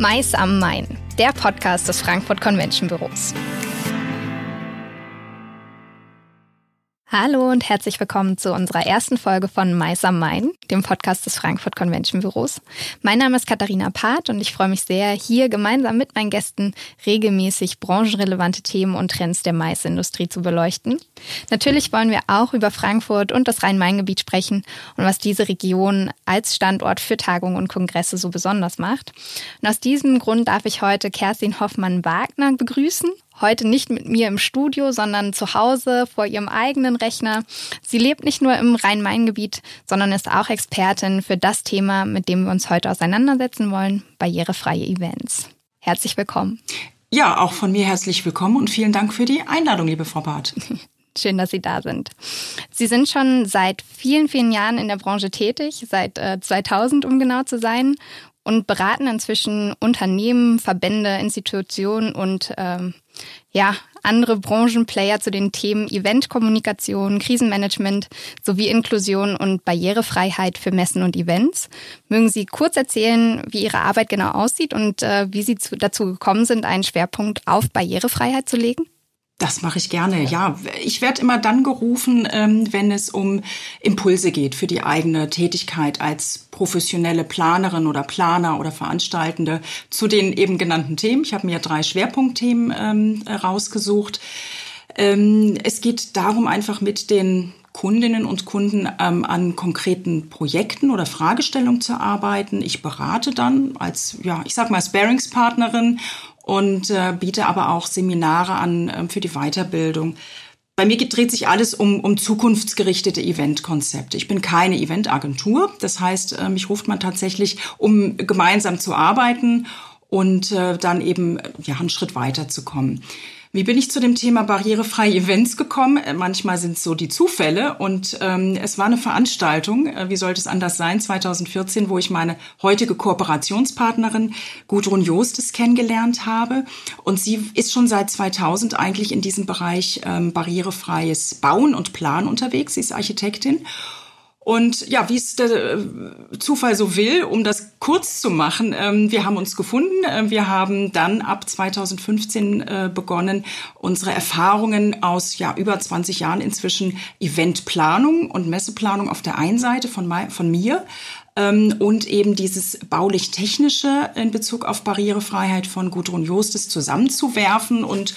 Mais am Main, der Podcast des Frankfurt Convention Büros. Hallo und herzlich willkommen zu unserer ersten Folge von Mais am Main, dem Podcast des Frankfurt Convention Büros. Mein Name ist Katharina Part und ich freue mich sehr, hier gemeinsam mit meinen Gästen regelmäßig branchenrelevante Themen und Trends der Maisindustrie zu beleuchten. Natürlich wollen wir auch über Frankfurt und das Rhein-Main-Gebiet sprechen und was diese Region als Standort für Tagungen und Kongresse so besonders macht. Und aus diesem Grund darf ich heute Kerstin Hoffmann-Wagner begrüßen heute nicht mit mir im Studio, sondern zu Hause vor ihrem eigenen Rechner. Sie lebt nicht nur im Rhein-Main-Gebiet, sondern ist auch Expertin für das Thema, mit dem wir uns heute auseinandersetzen wollen, barrierefreie Events. Herzlich willkommen. Ja, auch von mir herzlich willkommen und vielen Dank für die Einladung, liebe Frau Barth. Schön, dass Sie da sind. Sie sind schon seit vielen, vielen Jahren in der Branche tätig, seit äh, 2000, um genau zu sein, und beraten inzwischen Unternehmen, Verbände, Institutionen und ähm, ja, andere Branchenplayer zu den Themen Eventkommunikation, Krisenmanagement sowie Inklusion und Barrierefreiheit für Messen und Events. Mögen Sie kurz erzählen, wie Ihre Arbeit genau aussieht und äh, wie Sie zu, dazu gekommen sind, einen Schwerpunkt auf Barrierefreiheit zu legen? Das mache ich gerne, ja. Ich werde immer dann gerufen, ähm, wenn es um Impulse geht für die eigene Tätigkeit als professionelle Planerin oder Planer oder Veranstaltende zu den eben genannten Themen. Ich habe mir drei Schwerpunktthemen ähm, rausgesucht. Ähm, es geht darum, einfach mit den Kundinnen und Kunden ähm, an konkreten Projekten oder Fragestellungen zu arbeiten. Ich berate dann als, ja, ich sag mal, Sparingspartnerin und äh, biete aber auch Seminare an äh, für die Weiterbildung. Bei mir dreht sich alles um, um zukunftsgerichtete Eventkonzepte. Ich bin keine Eventagentur. Das heißt, äh, mich ruft man tatsächlich, um gemeinsam zu arbeiten und äh, dann eben ja, einen Schritt weiter zu kommen. Wie bin ich zu dem Thema barrierefreie Events gekommen? Äh, manchmal sind es so die Zufälle und ähm, es war eine Veranstaltung, äh, wie sollte es anders sein, 2014, wo ich meine heutige Kooperationspartnerin Gudrun Jostes kennengelernt habe. Und sie ist schon seit 2000 eigentlich in diesem Bereich ähm, barrierefreies Bauen und Planen unterwegs. Sie ist Architektin und ja, wie es der äh, Zufall so will, um das kurz zu machen, ähm, wir haben uns gefunden. Äh, wir haben dann ab 2015 äh, begonnen, unsere Erfahrungen aus ja über 20 Jahren inzwischen Eventplanung und Messeplanung auf der einen Seite von, von mir ähm, und eben dieses baulich-technische in Bezug auf Barrierefreiheit von Gudrun Jostes zusammenzuwerfen und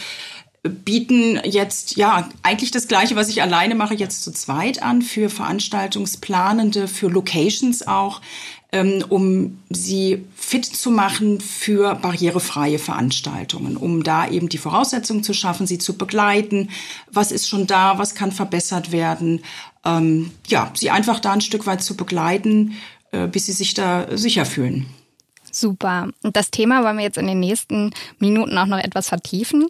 bieten jetzt ja eigentlich das gleiche, was ich alleine mache, jetzt zu zweit an für Veranstaltungsplanende, für Locations auch, ähm, um sie fit zu machen für barrierefreie Veranstaltungen, um da eben die Voraussetzungen zu schaffen, sie zu begleiten. Was ist schon da? Was kann verbessert werden? Ähm, ja, sie einfach da ein Stück weit zu begleiten, äh, bis sie sich da sicher fühlen. Super. Und das Thema wollen wir jetzt in den nächsten Minuten auch noch etwas vertiefen.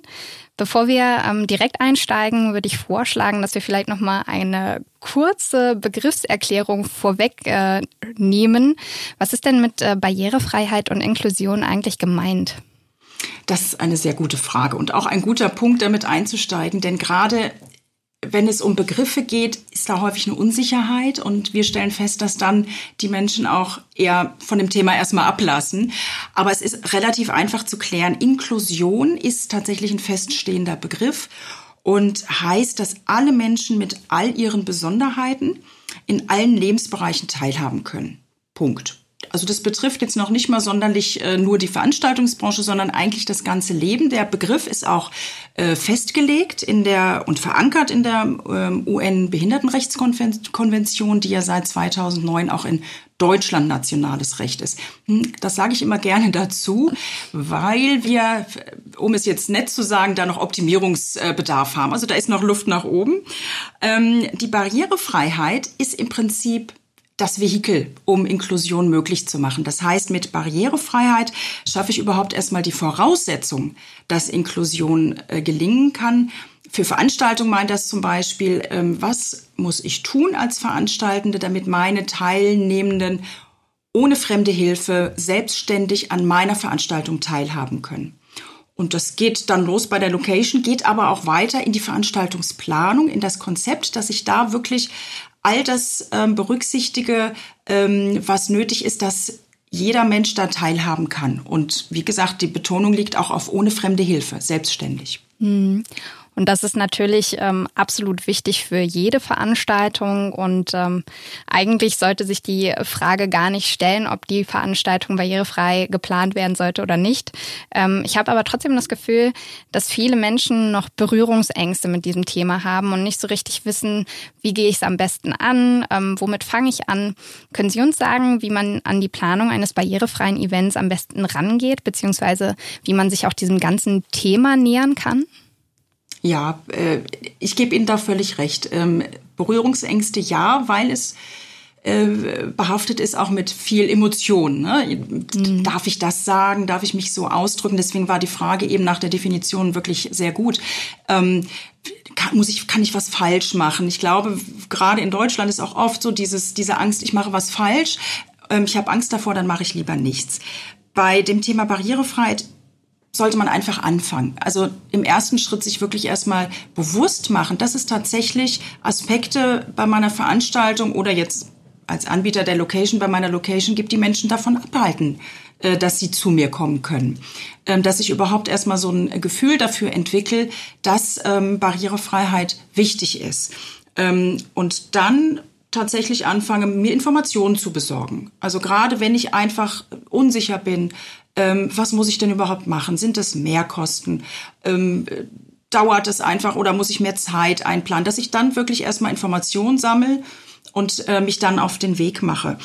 Bevor wir ähm, direkt einsteigen, würde ich vorschlagen, dass wir vielleicht noch mal eine kurze Begriffserklärung vorweg äh, nehmen. Was ist denn mit äh, Barrierefreiheit und Inklusion eigentlich gemeint? Das ist eine sehr gute Frage und auch ein guter Punkt, damit einzusteigen, denn gerade wenn es um Begriffe geht, ist da häufig eine Unsicherheit und wir stellen fest, dass dann die Menschen auch eher von dem Thema erstmal ablassen. Aber es ist relativ einfach zu klären. Inklusion ist tatsächlich ein feststehender Begriff und heißt, dass alle Menschen mit all ihren Besonderheiten in allen Lebensbereichen teilhaben können. Punkt. Also das betrifft jetzt noch nicht mal sonderlich äh, nur die Veranstaltungsbranche, sondern eigentlich das ganze Leben. Der Begriff ist auch äh, festgelegt in der und verankert in der ähm, UN-Behindertenrechtskonvention, die ja seit 2009 auch in Deutschland nationales Recht ist. Hm, das sage ich immer gerne dazu, weil wir, um es jetzt nett zu sagen, da noch Optimierungsbedarf haben. Also da ist noch Luft nach oben. Ähm, die Barrierefreiheit ist im Prinzip das Vehikel, um Inklusion möglich zu machen. Das heißt, mit Barrierefreiheit schaffe ich überhaupt erstmal die Voraussetzung, dass Inklusion äh, gelingen kann. Für Veranstaltungen meint das zum Beispiel, ähm, was muss ich tun als Veranstaltende, damit meine Teilnehmenden ohne fremde Hilfe selbstständig an meiner Veranstaltung teilhaben können. Und das geht dann los bei der Location, geht aber auch weiter in die Veranstaltungsplanung, in das Konzept, dass ich da wirklich all das ähm, berücksichtige, ähm, was nötig ist, dass jeder Mensch da teilhaben kann. Und wie gesagt, die Betonung liegt auch auf ohne fremde Hilfe, selbstständig. Mhm. Und das ist natürlich ähm, absolut wichtig für jede Veranstaltung. Und ähm, eigentlich sollte sich die Frage gar nicht stellen, ob die Veranstaltung barrierefrei geplant werden sollte oder nicht. Ähm, ich habe aber trotzdem das Gefühl, dass viele Menschen noch Berührungsängste mit diesem Thema haben und nicht so richtig wissen, wie gehe ich es am besten an, ähm, womit fange ich an. Können Sie uns sagen, wie man an die Planung eines barrierefreien Events am besten rangeht, beziehungsweise wie man sich auch diesem ganzen Thema nähern kann? Ja, äh, ich gebe Ihnen da völlig recht. Ähm, Berührungsängste ja, weil es äh, behaftet ist auch mit viel Emotion. Ne? Mhm. Darf ich das sagen? Darf ich mich so ausdrücken? Deswegen war die Frage eben nach der Definition wirklich sehr gut. Ähm, kann, muss ich, kann ich was falsch machen? Ich glaube, gerade in Deutschland ist auch oft so dieses, diese Angst, ich mache was falsch. Ähm, ich habe Angst davor, dann mache ich lieber nichts. Bei dem Thema Barrierefreiheit sollte man einfach anfangen. Also im ersten Schritt sich wirklich erstmal bewusst machen, dass es tatsächlich Aspekte bei meiner Veranstaltung oder jetzt als Anbieter der Location bei meiner Location gibt, die Menschen davon abhalten, äh, dass sie zu mir kommen können. Ähm, dass ich überhaupt erstmal so ein Gefühl dafür entwickle, dass ähm, Barrierefreiheit wichtig ist. Ähm, und dann tatsächlich anfange, mir Informationen zu besorgen. Also gerade wenn ich einfach unsicher bin, ähm, was muss ich denn überhaupt machen? Sind das Mehrkosten? Ähm, dauert es einfach oder muss ich mehr Zeit einplanen? Dass ich dann wirklich erstmal Informationen sammle und äh, mich dann auf den Weg mache.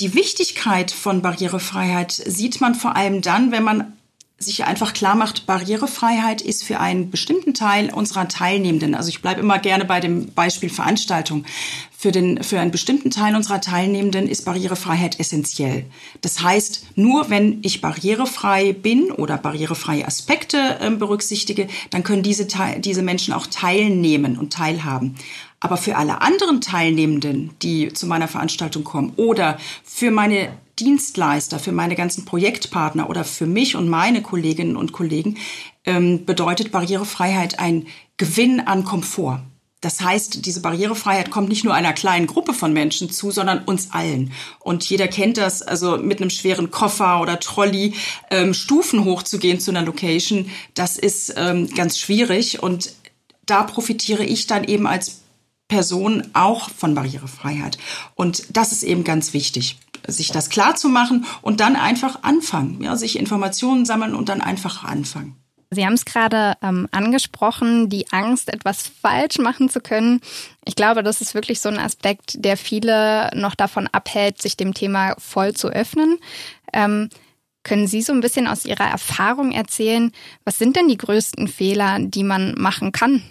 Die Wichtigkeit von Barrierefreiheit sieht man vor allem dann, wenn man sich einfach klar macht, Barrierefreiheit ist für einen bestimmten Teil unserer Teilnehmenden, also ich bleibe immer gerne bei dem Beispiel Veranstaltung, für, den, für einen bestimmten Teil unserer Teilnehmenden ist Barrierefreiheit essentiell. Das heißt, nur wenn ich barrierefrei bin oder barrierefreie Aspekte äh, berücksichtige, dann können diese, diese Menschen auch teilnehmen und teilhaben. Aber für alle anderen Teilnehmenden, die zu meiner Veranstaltung kommen oder für meine Dienstleister, für meine ganzen Projektpartner oder für mich und meine Kolleginnen und Kollegen ähm, bedeutet Barrierefreiheit ein Gewinn an Komfort. Das heißt, diese Barrierefreiheit kommt nicht nur einer kleinen Gruppe von Menschen zu, sondern uns allen. Und jeder kennt das, also mit einem schweren Koffer oder Trolley ähm, Stufen hochzugehen zu einer Location, das ist ähm, ganz schwierig. Und da profitiere ich dann eben als Person auch von Barrierefreiheit. Und das ist eben ganz wichtig sich das klar zu machen und dann einfach anfangen, ja, sich Informationen sammeln und dann einfach anfangen. Sie haben es gerade ähm, angesprochen, die Angst, etwas falsch machen zu können. Ich glaube, das ist wirklich so ein Aspekt, der viele noch davon abhält, sich dem Thema voll zu öffnen. Ähm, können Sie so ein bisschen aus Ihrer Erfahrung erzählen, was sind denn die größten Fehler, die man machen kann?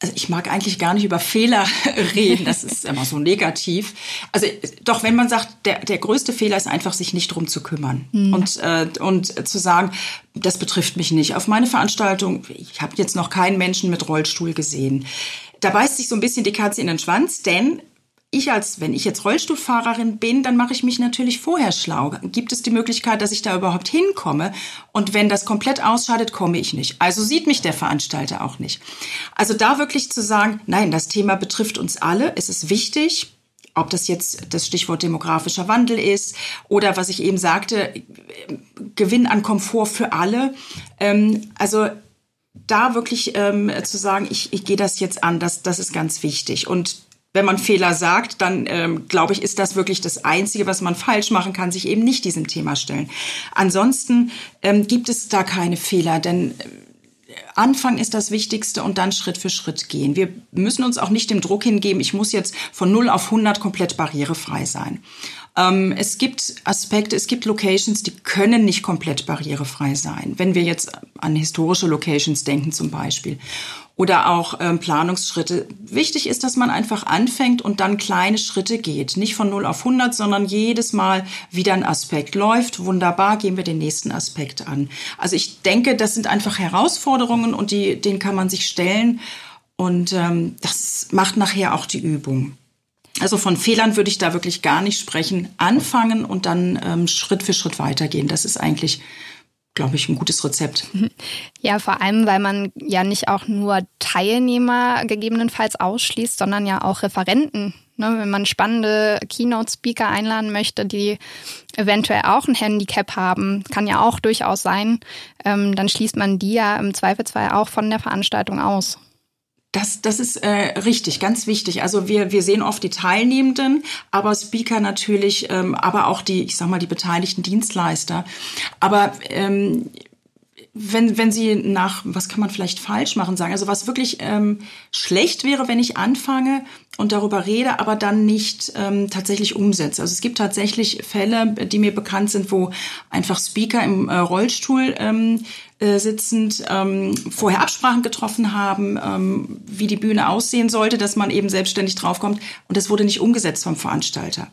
Also ich mag eigentlich gar nicht über Fehler reden, das ist immer so negativ. Also doch, wenn man sagt, der, der größte Fehler ist einfach, sich nicht drum zu kümmern mhm. und, äh, und zu sagen, das betrifft mich nicht. Auf meine Veranstaltung, ich habe jetzt noch keinen Menschen mit Rollstuhl gesehen. Da beißt sich so ein bisschen die Katze in den Schwanz, denn ich als, wenn ich jetzt Rollstuhlfahrerin bin, dann mache ich mich natürlich vorher schlau. Gibt es die Möglichkeit, dass ich da überhaupt hinkomme? Und wenn das komplett ausscheidet, komme ich nicht. Also sieht mich der Veranstalter auch nicht. Also da wirklich zu sagen, nein, das Thema betrifft uns alle. Es ist wichtig. Ob das jetzt das Stichwort demografischer Wandel ist oder was ich eben sagte, Gewinn an Komfort für alle. Ähm, also da wirklich ähm, zu sagen, ich, ich gehe das jetzt an, das, das ist ganz wichtig. Und wenn man Fehler sagt, dann ähm, glaube ich, ist das wirklich das Einzige, was man falsch machen kann, sich eben nicht diesem Thema stellen. Ansonsten ähm, gibt es da keine Fehler, denn äh, Anfang ist das Wichtigste und dann Schritt für Schritt gehen. Wir müssen uns auch nicht dem Druck hingeben, ich muss jetzt von 0 auf 100 komplett barrierefrei sein. Ähm, es gibt Aspekte, es gibt Locations, die können nicht komplett barrierefrei sein. Wenn wir jetzt an historische Locations denken zum Beispiel oder auch ähm, Planungsschritte. Wichtig ist, dass man einfach anfängt und dann kleine Schritte geht. Nicht von 0 auf 100, sondern jedes Mal wieder ein Aspekt läuft. Wunderbar, gehen wir den nächsten Aspekt an. Also ich denke, das sind einfach Herausforderungen und die, denen kann man sich stellen. Und ähm, das macht nachher auch die Übung. Also von Fehlern würde ich da wirklich gar nicht sprechen. Anfangen und dann ähm, Schritt für Schritt weitergehen. Das ist eigentlich glaube ich, ein gutes Rezept. Ja, vor allem, weil man ja nicht auch nur Teilnehmer gegebenenfalls ausschließt, sondern ja auch Referenten Ne, wenn man spannende Keynote-Speaker einladen möchte, die eventuell auch ein Handicap haben, kann ja auch durchaus sein, ähm, dann schließt man die ja im Zweifelsfall auch von der Veranstaltung aus. Das, das ist äh, richtig, ganz wichtig. Also wir, wir sehen oft die Teilnehmenden, aber Speaker natürlich, ähm, aber auch die, ich sag mal, die beteiligten Dienstleister. Aber ähm, wenn, wenn Sie nach, was kann man vielleicht falsch machen, sagen, also was wirklich ähm, schlecht wäre, wenn ich anfange und darüber rede, aber dann nicht ähm, tatsächlich umsetze. Also es gibt tatsächlich Fälle, die mir bekannt sind, wo einfach Speaker im äh, Rollstuhl ähm, äh, sitzend ähm, vorher Absprachen getroffen haben, ähm, wie die Bühne aussehen sollte, dass man eben selbstständig draufkommt und das wurde nicht umgesetzt vom Veranstalter.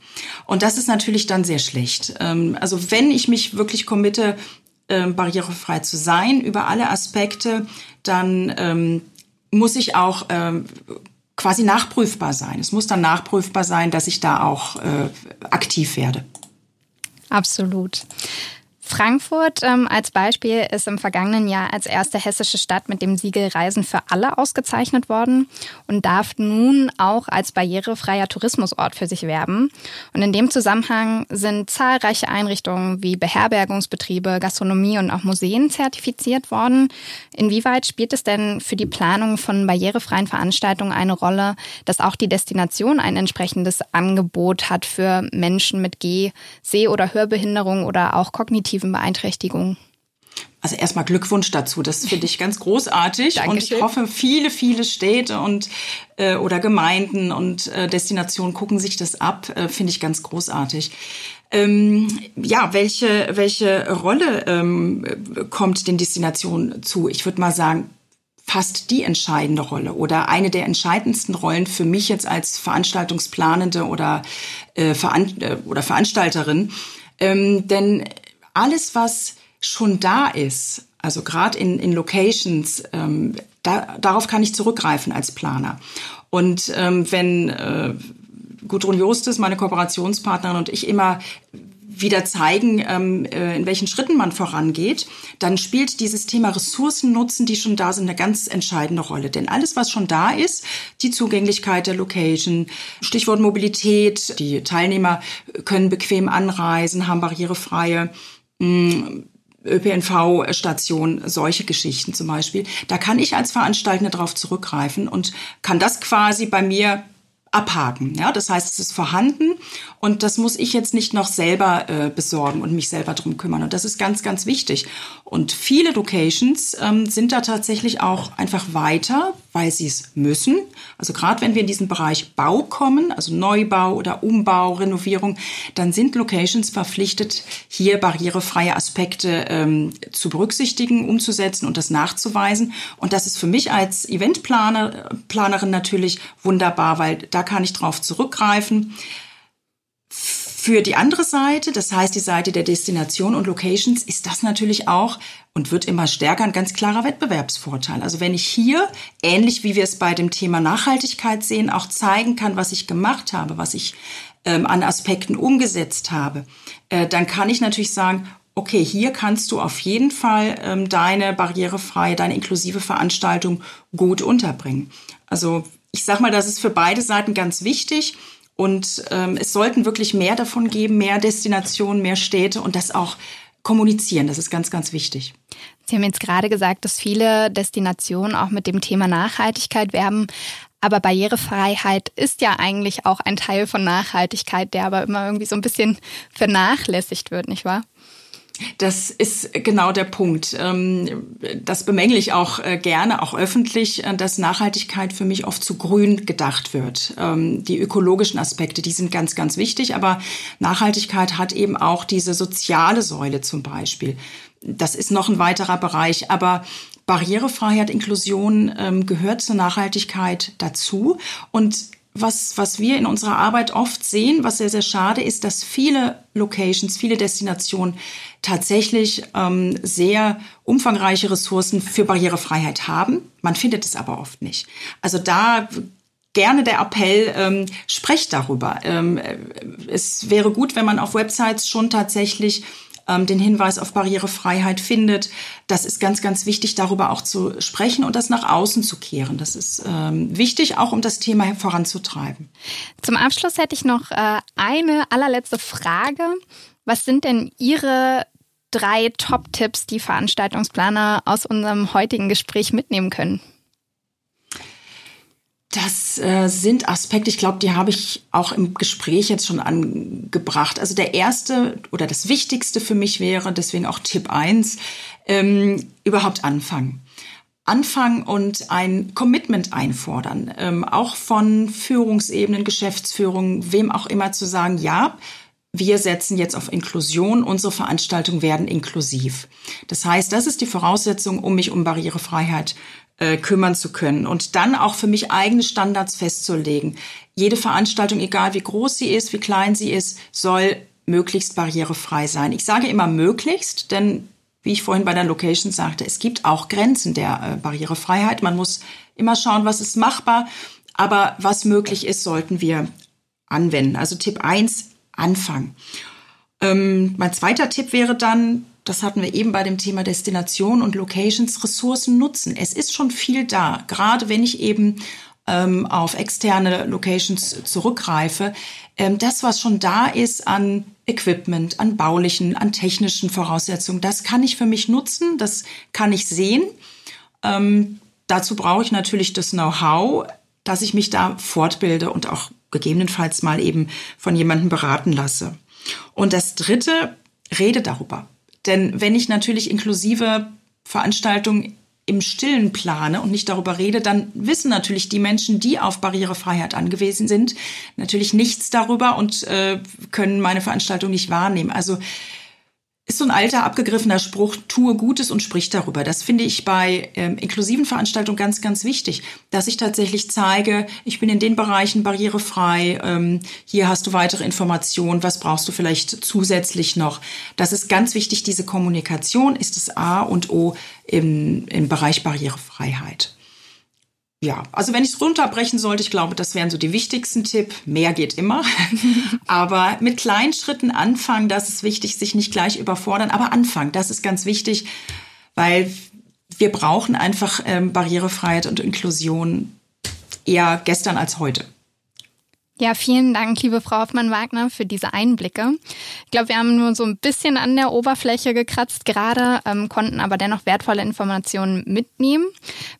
Und das ist natürlich dann sehr schlecht. Ähm, also wenn ich mich wirklich committe, ähm, barrierefrei zu sein über alle Aspekte, dann ähm, muss ich auch ähm, quasi nachprüfbar sein. Es muss dann nachprüfbar sein, dass ich da auch äh, aktiv werde. Absolut. Frankfurt ähm, als Beispiel ist im vergangenen Jahr als erste hessische Stadt mit dem Siegel Reisen für alle ausgezeichnet worden und darf nun auch als barrierefreier Tourismusort für sich werben. Und in dem Zusammenhang sind zahlreiche Einrichtungen wie Beherbergungsbetriebe, Gastronomie und auch Museen zertifiziert worden. Inwieweit spielt es denn für die Planung von barrierefreien Veranstaltungen eine Rolle, dass auch die Destination ein entsprechendes Angebot hat für Menschen mit Geh-, Seh- oder Hörbehinderung oder auch kognitiv kognitiven Beeinträchtigungen? Also erstmal Glückwunsch dazu. Das finde ich ganz großartig und ich hoffe, viele, viele Städte und äh, oder Gemeinden und äh, Destinationen gucken sich das ab. Äh, finde ich ganz großartig. Ähm, ja, welche welche Rolle ähm, kommt den Destinationen zu? Ich würde mal sagen fast die entscheidende Rolle oder eine der entscheidendsten Rollen für mich jetzt als Veranstaltungsplanende oder äh, Veran äh, oder Veranstalterin. Ähm, denn alles, was schon da ist, also gerade in, in Locations, ähm, da, darauf kann ich zurückgreifen als Planer. Und ähm, wenn äh, Gudrun Jostes, meine Kooperationspartnerin und ich immer wieder zeigen, ähm, äh, in welchen Schritten man vorangeht, dann spielt dieses Thema Ressourcen nutzen, die schon da sind, eine ganz entscheidende Rolle. Denn alles, was schon da ist, die Zugänglichkeit der Location, Stichwort Mobilität, die Teilnehmer können bequem anreisen, haben barrierefreie ÖPNV-Station, solche Geschichten zum Beispiel. Da kann ich als Veranstaltende darauf zurückgreifen und kann das quasi bei mir abhaken. Ja, das heißt, es ist vorhanden und das muss ich jetzt nicht noch selber äh, besorgen und mich selber drum kümmern. Und das ist ganz, ganz wichtig. Und viele Locations ähm, sind da tatsächlich auch einfach weiter, weil sie es müssen. Also gerade wenn wir in diesen Bereich Bau kommen, also Neubau oder Umbau, Renovierung, dann sind Locations verpflichtet, hier barrierefreie Aspekte ähm, zu berücksichtigen, umzusetzen und das nachzuweisen. Und das ist für mich als Eventplaner, Planerin natürlich wunderbar, weil da kann ich drauf zurückgreifen. Für die andere Seite, das heißt die Seite der Destination und Locations, ist das natürlich auch und wird immer stärker ein ganz klarer Wettbewerbsvorteil. Also wenn ich hier, ähnlich wie wir es bei dem Thema Nachhaltigkeit sehen, auch zeigen kann, was ich gemacht habe, was ich ähm, an Aspekten umgesetzt habe, äh, dann kann ich natürlich sagen, okay, hier kannst du auf jeden Fall ähm, deine barrierefreie, deine inklusive Veranstaltung gut unterbringen. Also ich sag mal, das ist für beide Seiten ganz wichtig. Und ähm, es sollten wirklich mehr davon geben, mehr Destinationen, mehr Städte und das auch kommunizieren. Das ist ganz, ganz wichtig. Sie haben jetzt gerade gesagt, dass viele Destinationen auch mit dem Thema Nachhaltigkeit werben. Aber Barrierefreiheit ist ja eigentlich auch ein Teil von Nachhaltigkeit, der aber immer irgendwie so ein bisschen vernachlässigt wird, nicht wahr? Das ist genau der Punkt. Ähm, das bemängle ich auch äh, gerne, auch öffentlich, äh, dass Nachhaltigkeit für mich oft zu grün gedacht wird. Ähm, die ökologischen Aspekte, die sind ganz, ganz wichtig, aber Nachhaltigkeit hat eben auch diese soziale Säule zum Beispiel. Das ist noch ein weiterer Bereich, aber Barrierefreiheit, Inklusion ähm, gehört zur Nachhaltigkeit dazu und was, was wir in unserer Arbeit oft sehen, was sehr, sehr schade ist, dass viele Locations, viele Destinationen tatsächlich ähm, sehr umfangreiche Ressourcen für Barrierefreiheit haben. Man findet es aber oft nicht. Also da gerne der Appell, ähm, sprecht darüber. Ähm, es wäre gut, wenn man auf Websites schon tatsächlich ähm, den Hinweis auf Barrierefreiheit findet. Das ist ganz, ganz wichtig, darüber auch zu sprechen und das nach außen zu kehren. Das ist ähm, wichtig, auch um das Thema voranzutreiben. Zum Abschluss hätte ich noch äh, eine allerletzte Frage. Was sind denn Ihre drei Top-Tipps, die Veranstaltungsplaner aus unserem heutigen Gespräch mitnehmen können? Das äh, sind Aspekte, ich glaube, die habe ich auch im Gespräch jetzt schon angebracht. Also der erste oder das Wichtigste für mich wäre, deswegen auch Tipp eins: ähm, überhaupt anfangen. Anfangen und ein Commitment einfordern, ähm, auch von Führungsebenen, Geschäftsführung, wem auch immer zu sagen, ja, wir setzen jetzt auf Inklusion, unsere Veranstaltungen werden inklusiv. Das heißt, das ist die Voraussetzung, um mich um Barrierefreiheit äh, kümmern zu können und dann auch für mich eigene Standards festzulegen. Jede Veranstaltung, egal wie groß sie ist, wie klein sie ist, soll möglichst barrierefrei sein. Ich sage immer möglichst, denn wie ich vorhin bei der Location sagte, es gibt auch Grenzen der äh, Barrierefreiheit. Man muss immer schauen, was ist machbar, aber was möglich ist, sollten wir anwenden. Also Tipp eins: Anfang. Ähm, mein zweiter Tipp wäre dann, das hatten wir eben bei dem Thema Destination und Locations, Ressourcen nutzen. Es ist schon viel da, gerade wenn ich eben ähm, auf externe Locations zurückgreife. Ähm, das, was schon da ist an Equipment, an baulichen, an technischen Voraussetzungen, das kann ich für mich nutzen, das kann ich sehen. Ähm, dazu brauche ich natürlich das Know-how, dass ich mich da fortbilde und auch gegebenenfalls mal eben von jemandem beraten lasse. Und das Dritte, rede darüber. Denn wenn ich natürlich inklusive Veranstaltungen im Stillen plane und nicht darüber rede, dann wissen natürlich die Menschen, die auf Barrierefreiheit angewiesen sind, natürlich nichts darüber und äh, können meine Veranstaltung nicht wahrnehmen. Also ist so ein alter abgegriffener Spruch, tue Gutes und sprich darüber. Das finde ich bei ähm, inklusiven Veranstaltungen ganz, ganz wichtig, dass ich tatsächlich zeige, ich bin in den Bereichen barrierefrei, ähm, hier hast du weitere Informationen, was brauchst du vielleicht zusätzlich noch. Das ist ganz wichtig, diese Kommunikation ist das A und O im, im Bereich Barrierefreiheit ja, also wenn ich es runterbrechen sollte, ich glaube, das wären so die wichtigsten Tipp. Mehr geht immer. aber mit kleinen Schritten anfangen, das ist wichtig, sich nicht gleich überfordern, aber anfangen, das ist ganz wichtig, weil wir brauchen einfach ähm, Barrierefreiheit und Inklusion eher gestern als heute. Ja, vielen Dank, liebe Frau Hoffmann-Wagner, für diese Einblicke. Ich glaube, wir haben nur so ein bisschen an der Oberfläche gekratzt gerade, ähm, konnten aber dennoch wertvolle Informationen mitnehmen.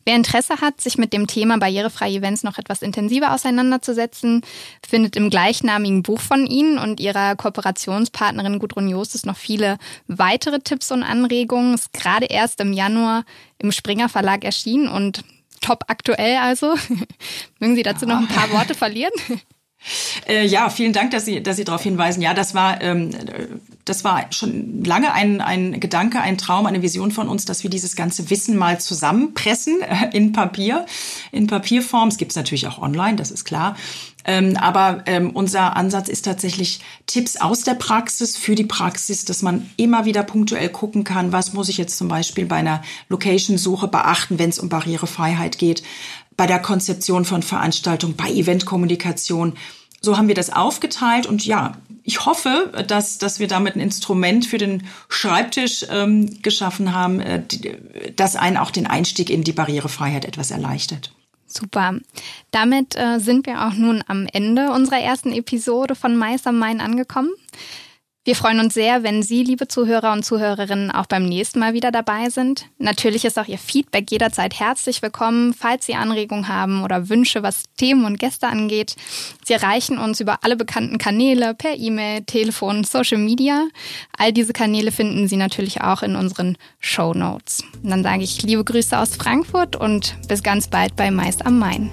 Wer Interesse hat, sich mit dem Thema barrierefreie Events noch etwas intensiver auseinanderzusetzen, findet im gleichnamigen Buch von Ihnen und Ihrer Kooperationspartnerin Gudrun Jostes noch viele weitere Tipps und Anregungen. Ist gerade erst im Januar im Springer Verlag erschienen und top aktuell also. Mögen Sie dazu noch ein paar Worte verlieren? Äh, ja, vielen Dank, dass Sie, dass Sie darauf hinweisen. Ja, das war, ähm, das war schon lange ein, ein Gedanke, ein Traum, eine Vision von uns, dass wir dieses ganze Wissen mal zusammenpressen äh, in Papier, in Papierform. Es gibt es natürlich auch online, das ist klar. Ähm, aber ähm, unser Ansatz ist tatsächlich Tipps aus der Praxis für die Praxis, dass man immer wieder punktuell gucken kann, was muss ich jetzt zum Beispiel bei einer Location-Suche beachten, wenn es um Barrierefreiheit geht bei der Konzeption von Veranstaltungen, bei Eventkommunikation. So haben wir das aufgeteilt und ja, ich hoffe, dass, dass wir damit ein Instrument für den Schreibtisch ähm, geschaffen haben, äh, das einen auch den Einstieg in die Barrierefreiheit etwas erleichtert. Super. Damit äh, sind wir auch nun am Ende unserer ersten Episode von Mais am Main angekommen. Wir freuen uns sehr, wenn Sie, liebe Zuhörer und Zuhörerinnen, auch beim nächsten Mal wieder dabei sind. Natürlich ist auch Ihr Feedback jederzeit herzlich willkommen, falls Sie Anregungen haben oder Wünsche, was Themen und Gäste angeht. Sie erreichen uns über alle bekannten Kanäle, per E-Mail, Telefon, Social Media. All diese Kanäle finden Sie natürlich auch in unseren Show Notes. Dann sage ich liebe Grüße aus Frankfurt und bis ganz bald bei Meist am Main.